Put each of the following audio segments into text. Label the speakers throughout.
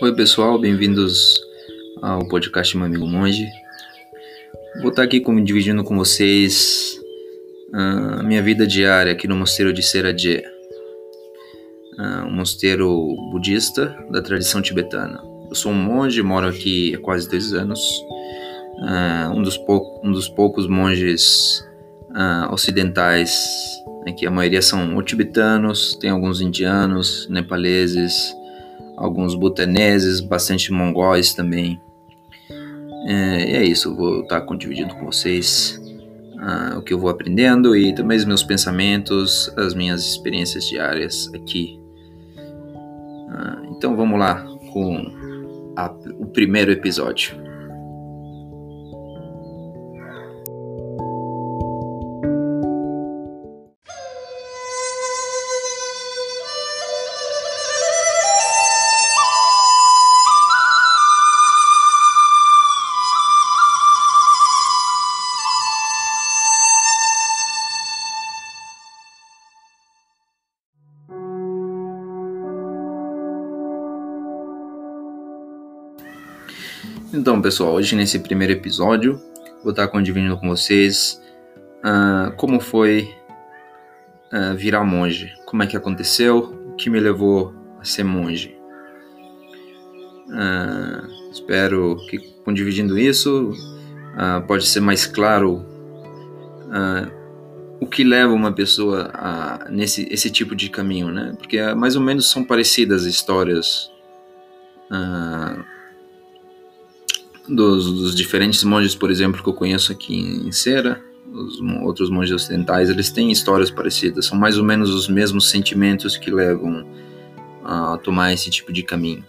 Speaker 1: Oi pessoal, bem-vindos ao podcast Meu Amigo Monge. Vou estar aqui com, dividindo com vocês a minha vida diária aqui no mosteiro de Seradje, uh, um mosteiro budista da tradição tibetana. Eu sou um monge, moro aqui há quase dois anos, uh, um, dos um, dos poucos monges ocidentais, né, que a maioria são tibetanos, tem alguns indianos, nepaleses, alguns butaneses, bastante mongóis também. É, e é isso, vou estar dividindo com vocês uh, o que eu vou aprendendo e também os meus pensamentos, as minhas experiências diárias aqui. Uh, então vamos lá com a, o primeiro episódio. Então, pessoal, hoje nesse primeiro episódio vou estar condividindo com vocês uh, como foi uh, virar monge, como é que aconteceu, o que me levou a ser monge. Uh, espero que com dividindo isso pode ser mais claro o que leva uma pessoa a nesse esse tipo de caminho, né? Porque mais ou menos são parecidas histórias. Uh, dos, dos, diferentes monges, por exemplo, que eu conheço aqui em Cera, os outros monges ocidentais, eles têm histórias parecidas, são mais ou menos os mesmos sentimentos que levam a tomar esse tipo de caminho.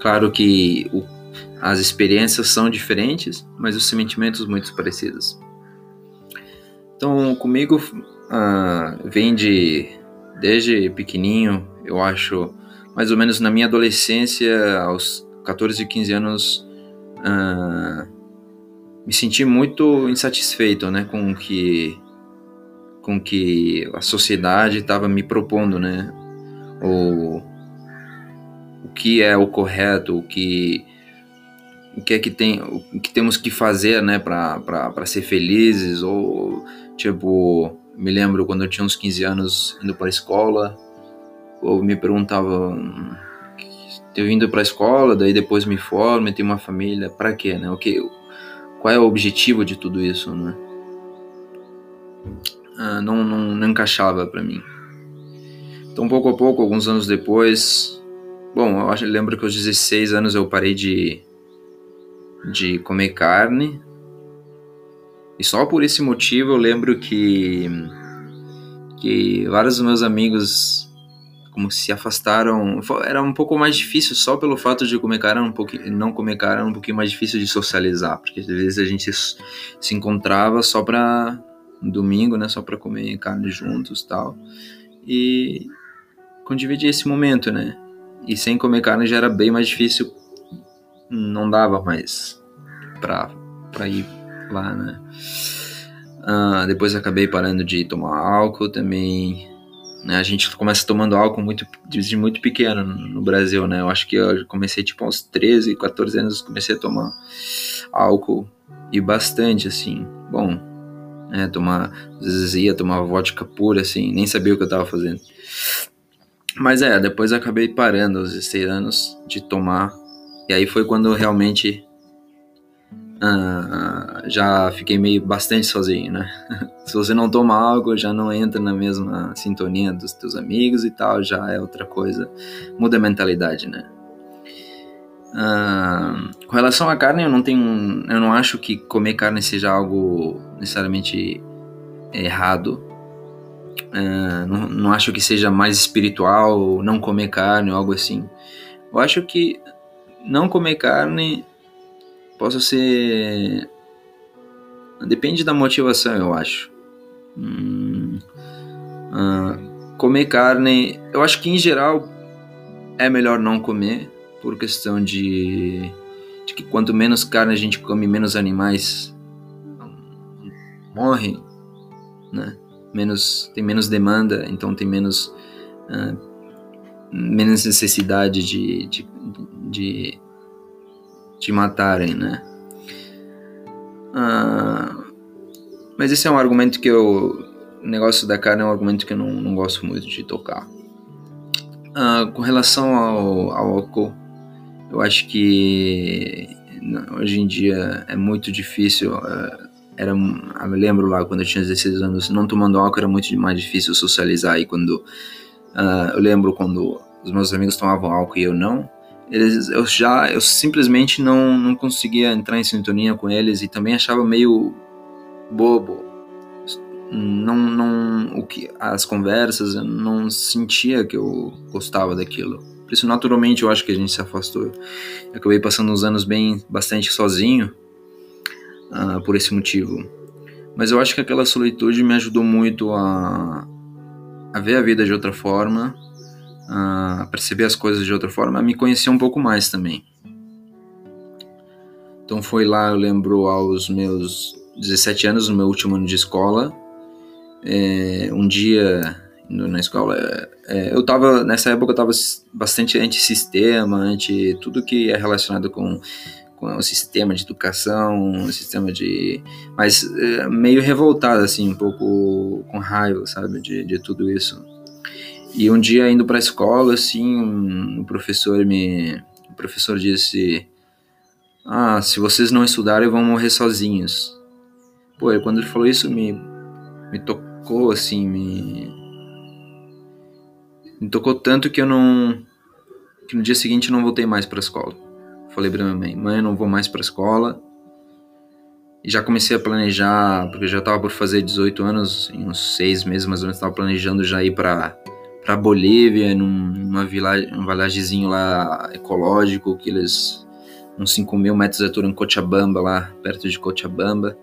Speaker 1: Claro que o, as experiências são diferentes, mas os sentimentos muito parecidos. Então, comigo uh, vem de desde pequenininho, eu acho, mais ou menos na minha adolescência, aos 14 e 15 anos, uh, me senti muito insatisfeito, né, com o que com que a sociedade estava me propondo, né, o o que é o correto, o que o que é que tem, o que temos que fazer, né, para ser felizes. Ou tipo, me lembro quando eu tinha uns 15 anos indo para a escola, ou me perguntava eu indo para a escola, daí depois me formo, tenho uma família, para quê, né? O que, qual é o objetivo de tudo isso, né? Ah, não, não, não encaixava para mim. Então, pouco a pouco, alguns anos depois, bom, eu acho, lembro que aos 16 anos eu parei de de comer carne. E só por esse motivo eu lembro que que vários dos meus amigos como se afastaram. Era um pouco mais difícil só pelo fato de comer carne, um pouquinho, não comer carne, era um pouquinho mais difícil de socializar, porque às vezes a gente se encontrava só para domingo, né, só para comer carne juntos, tal. E dividir esse momento, né? E sem comer carne já era bem mais difícil, não dava mais para para ir lá, né? Uh, depois acabei parando de tomar álcool também né? A gente começa tomando álcool muito, desde muito pequeno no Brasil, né? Eu acho que eu comecei tipo aos 13, 14 anos, comecei a tomar álcool e bastante, assim. Bom, né? Tomar, às vezes ia tomar vodka pura, assim, nem sabia o que eu tava fazendo. Mas é, depois acabei parando aos 16 anos de tomar. E aí foi quando realmente uh, já fiquei meio bastante sozinho, né? Se você não toma algo, já não entra na mesma sintonia dos teus amigos e tal, já é outra coisa. Muda a mentalidade, né? Uh, com relação à carne, eu não tenho, eu não acho que comer carne seja algo necessariamente errado. Uh, não, não acho que seja mais espiritual não comer carne ou algo assim. Eu acho que não comer carne possa ser. Depende da motivação, eu acho. Hum, uh, comer carne, eu acho que em geral é melhor não comer, por questão de, de que quanto menos carne a gente come, menos animais morrem, né? Menos, tem menos demanda, então tem menos, uh, menos necessidade de, de, de te matarem, né? Ah, mas esse é um argumento que eu. O negócio da carne é um argumento que eu não, não gosto muito de tocar. Ah, com relação ao, ao álcool, eu acho que hoje em dia é muito difícil. Uh, era, eu me lembro lá quando eu tinha 16 anos, não tomando álcool era muito mais difícil socializar. E quando uh, eu lembro quando os meus amigos tomavam álcool e eu não, eles, eu já, eu simplesmente não, não conseguia entrar em sintonia com eles e também achava meio bobo. Não, não, o que, as conversas, eu não sentia que eu gostava daquilo. Por isso, naturalmente, eu acho que a gente se afastou. Eu acabei passando uns anos bem, bastante sozinho, uh, por esse motivo. Mas eu acho que aquela solitude me ajudou muito a, a ver a vida de outra forma, a perceber as coisas de outra forma, a me conhecer um pouco mais também. Então foi lá, eu lembro, aos meus 17 anos, no meu último ano de escola, é, um dia na escola, é, é, eu tava, nessa época eu tava bastante anti-sistema, anti tudo que é relacionado com, com o sistema de educação, o sistema de... mas é, meio revoltado, assim, um pouco com raiva, sabe, de, de tudo isso. E um dia indo para a escola, assim, um, um professor me, o professor disse, ah, se vocês não estudarem vão morrer sozinhos. Pô, e quando ele falou isso me, me tocou, assim, me, me tocou tanto que eu não, que no dia seguinte eu não voltei mais para a escola. Falei para minha mãe, mãe, eu não vou mais para a escola. E já comecei a planejar, porque eu já estava por fazer 18 anos, em uns seis meses mais ou menos, estava planejando já ir para para Bolívia, num, numa vilagem, um lá ecológico, que eles uns 5 mil metros de altura em Cochabamba, lá perto de Cochabamba.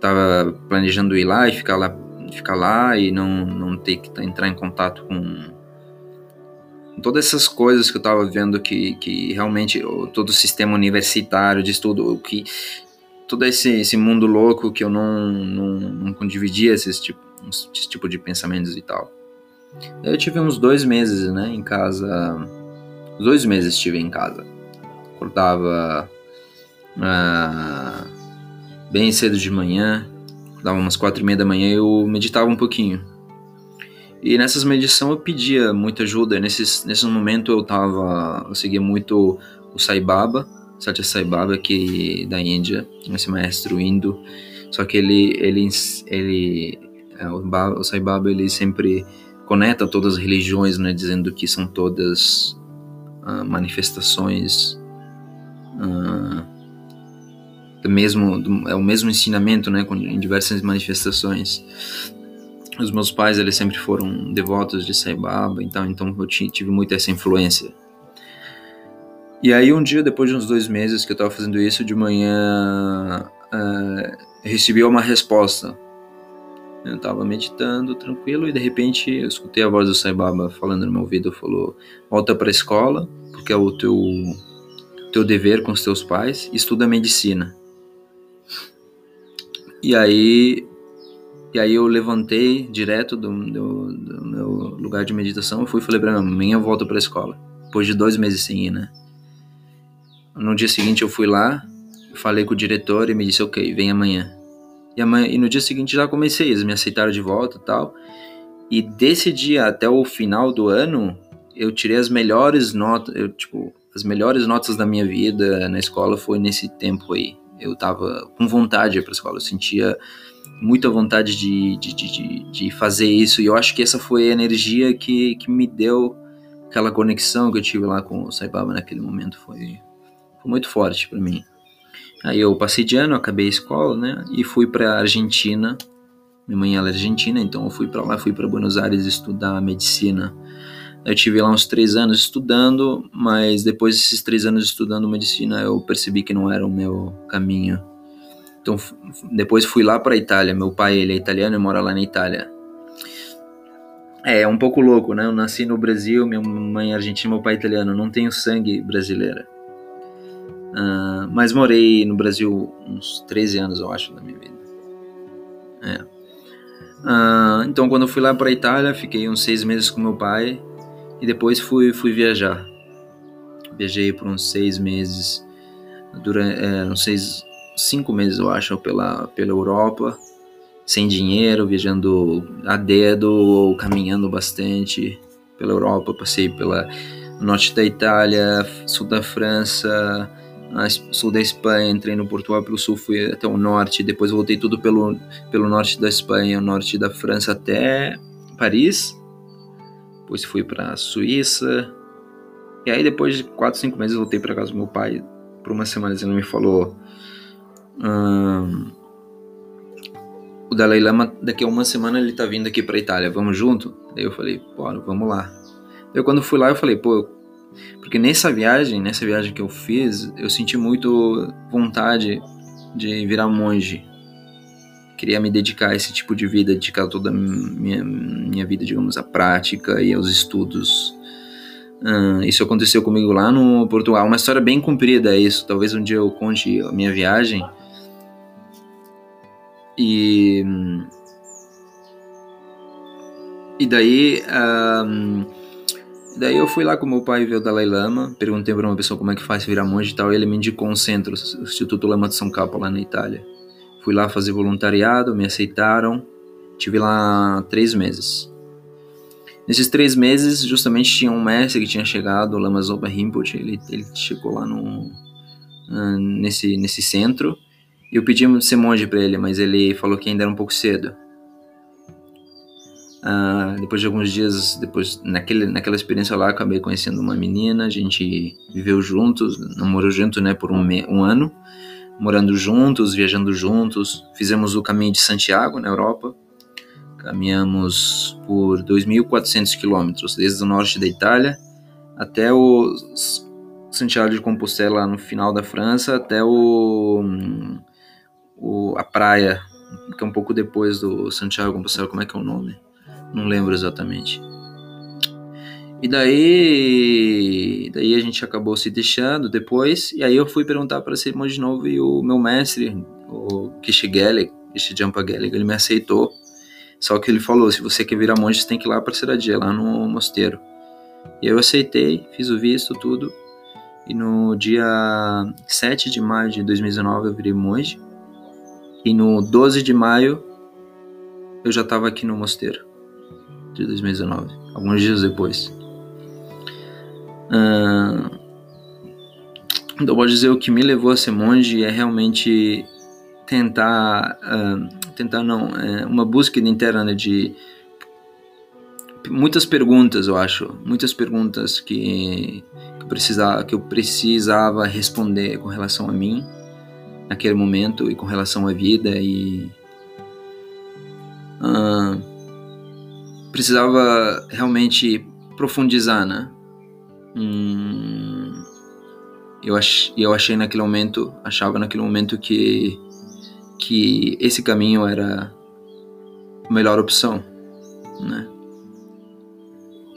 Speaker 1: Tava planejando ir lá e ficar lá, ficar lá e não, não ter que entrar em contato com, todas essas coisas que eu tava vendo que, que realmente todo o sistema universitário de estudo, que todo esse, esse mundo louco que eu não, não, não dividia esses tipo, esse tipo de pensamentos e tal. Eu tive uns dois meses, né, em casa. Dois meses estive em casa. Acordava ah, bem cedo de manhã, dava umas quatro e meia da manhã eu meditava um pouquinho. E nessas meditações eu pedia muita ajuda. Nesses, nesse momento eu tava, eu seguia muito o Sai Baba, Satya Sai Baba, que da Índia, esse maestro indo. Só que ele, ele, ele, é, o, Baba, o Sai Baba, ele sempre conecta todas as religiões, né, dizendo que são todas uh, manifestações uh, do mesmo, do, é o mesmo ensinamento, né, com, em diversas manifestações. Os meus pais, eles sempre foram devotos de Sai Baba, então, então eu tive muito essa influência. E aí um dia, depois de uns dois meses que eu estava fazendo isso, de manhã uh, recebi uma resposta eu estava meditando, tranquilo, e de repente eu escutei a voz do Sai Baba falando no meu ouvido, falou, volta para a escola, porque é o teu, teu dever com os teus pais, estuda medicina. E aí, e aí eu levantei direto do, do, do meu lugar de meditação, e fui falei para minha eu volto para a escola, depois de dois meses sem ir, né? No dia seguinte eu fui lá, falei com o diretor e me disse, ok, vem amanhã. E, amanhã, e no dia seguinte já comecei, eles me aceitaram de volta e tal. E desse dia até o final do ano, eu tirei as melhores notas, eu, tipo, as melhores notas da minha vida na escola foi nesse tempo aí. Eu tava com vontade de ir pra escola, eu sentia muita vontade de, de, de, de, fazer isso. E eu acho que essa foi a energia que, que me deu aquela conexão que eu tive lá com o Saibaba naquele momento. Foi, foi muito forte para mim. Aí eu passei de ano, acabei a escola, né? E fui para Argentina. Minha mãe ela é argentina, então eu fui para lá, fui para Buenos Aires estudar medicina. Eu tive lá uns três anos estudando, mas depois desses três anos estudando medicina, eu percebi que não era o meu caminho. Então depois fui lá para Itália. Meu pai ele é italiano e mora lá na Itália. É, é um pouco louco, né? Eu nasci no Brasil, minha mãe é argentina, meu pai é italiano. Não tenho sangue brasileiro. Uh, mas morei no Brasil uns 13 anos, eu acho, da minha vida. É. Uh, então, quando eu fui lá para a Itália, fiquei uns seis meses com meu pai e depois fui, fui viajar. Viajei por uns seis meses, durante, é, uns seis, cinco meses eu acho, pela, pela Europa, sem dinheiro, viajando a dedo ou caminhando bastante pela Europa. Passei pela norte da Itália, sul da França, sul da Espanha, entrei no Portugal pelo sul, fui até o norte, depois voltei tudo pelo, pelo norte da Espanha, norte da França até Paris, depois fui para Suíça, e aí depois de 4, 5 meses voltei para casa do meu pai, por uma semana ele me falou o Dalai Lama daqui a uma semana ele tá vindo aqui para Itália, vamos junto? Daí eu falei, bora, vamos lá. Eu quando fui lá eu falei, pô, porque nessa viagem, nessa viagem que eu fiz, eu senti muito vontade de virar monge. Queria me dedicar a esse tipo de vida, dedicar toda a minha, minha vida, digamos, à prática e aos estudos. Isso aconteceu comigo lá no Portugal. Uma história bem comprida isso. Talvez um dia eu conte a minha viagem. E e daí uh, Daí eu fui lá com meu pai ver o Dalai Lama, perguntei para uma pessoa como é que faz virar monge e tal, e ele me indicou um centro, o Instituto Lama de São Capa, lá na Itália. Fui lá fazer voluntariado, me aceitaram, tive lá três meses. Nesses três meses, justamente tinha um mestre que tinha chegado, o Lama Zopa Rinpoche, ele, ele chegou lá no, uh, nesse, nesse centro, e eu pedi ser monge para ele, mas ele falou que ainda era um pouco cedo. Uh, depois de alguns dias, depois naquele, naquela experiência lá, acabei conhecendo uma menina, a gente viveu juntos, namorou junto, né, por um, um ano, morando juntos, viajando juntos, fizemos o caminho de Santiago, na Europa, caminhamos por 2.400 quilômetros, desde o norte da Itália até o Santiago de Compostela, no final da França, até o, o a praia, que é um pouco depois do Santiago de Compostela, como é que é o nome? Não lembro exatamente. E daí, daí a gente acabou se deixando depois, e aí eu fui perguntar para ser irmão de novo e o meu mestre, o Kishi Gellig, Kishi Jampa Gellig, ele me aceitou. Só que ele falou, se você quer virar monge, você tem que ir lá para Seradia, lá no mosteiro. E eu aceitei, fiz o visto, tudo. E no dia 7 de maio de 2019 eu virei monge. E no 12 de maio eu já estava aqui no mosteiro de 2019, alguns dias depois. Uh, então, pode dizer o que me levou a ser monge é realmente tentar, tentar não, é uma busca interna de muitas perguntas, eu acho, muitas perguntas que, que, precisava, que eu precisava responder com relação a mim naquele momento e com relação à vida e uh, precisava realmente profundizar, né? Hum, eu, ach, eu achei naquele momento, achava naquele momento que, que esse caminho era a melhor opção, né?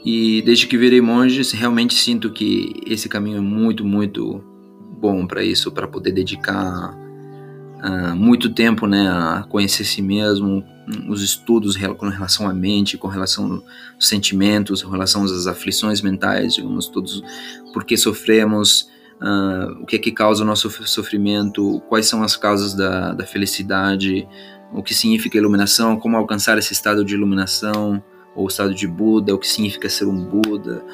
Speaker 1: E desde que virei monge, realmente sinto que esse caminho é muito, muito bom para isso, para poder dedicar muito tempo né, a conhecer si mesmo, os estudos com relação à mente, com relação aos sentimentos, com relação às aflições mentais, digamos, todos, por que sofremos, uh, o que é que causa o nosso sofrimento, quais são as causas da, da felicidade, o que significa iluminação, como alcançar esse estado de iluminação, ou estado de Buda, o que significa ser um Buda.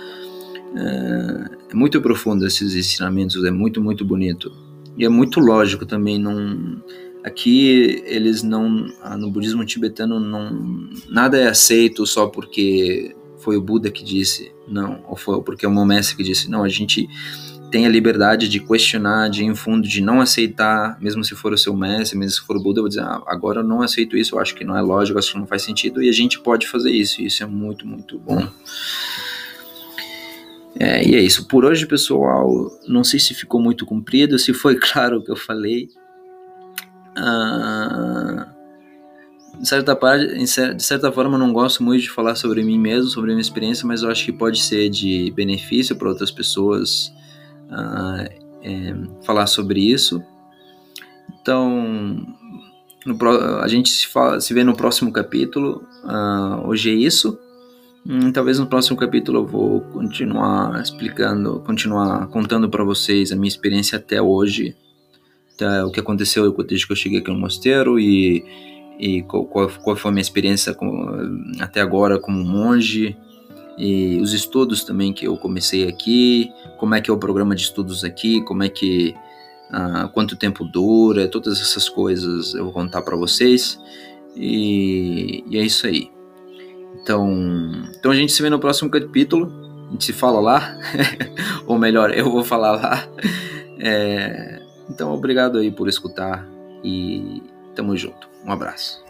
Speaker 1: É muito profundo esses ensinamentos, é muito, muito bonito. E é muito lógico também, não Aqui eles não, ah, no budismo tibetano não nada é aceito só porque foi o Buda que disse, não, ou foi porque é o meu mestre que disse, não, a gente tem a liberdade de questionar, de em fundo, de não aceitar, mesmo se for o seu mestre, mesmo se for o Buda, eu vou dizer, ah, agora eu não aceito isso, eu acho que não é lógico, acho que não faz sentido, e a gente pode fazer isso, e isso é muito, muito bom. É, e é isso. Por hoje, pessoal, não sei se ficou muito comprido, se foi claro o que eu falei. Ah, de certa parte, de certa forma, eu não gosto muito de falar sobre mim mesmo, sobre minha experiência, mas eu acho que pode ser de benefício para outras pessoas ah, é, falar sobre isso. Então, no, a gente se, fala, se vê no próximo capítulo. Ah, hoje é isso. Hum, talvez no próximo capítulo eu vou continuar explicando, continuar contando para vocês a minha experiência até hoje, até o que aconteceu desde que eu cheguei aqui no mosteiro e, e qual, qual, foi a minha experiência com, até agora como monge e os estudos também que eu comecei aqui, como é que é o programa de estudos aqui, como é que uh, quanto tempo dura, todas essas coisas eu vou contar para vocês e, e é isso aí. Então, então a gente se vê no próximo capítulo. A gente se fala lá. Ou melhor, eu vou falar lá. É, então, obrigado aí por escutar e tamo junto. Um abraço.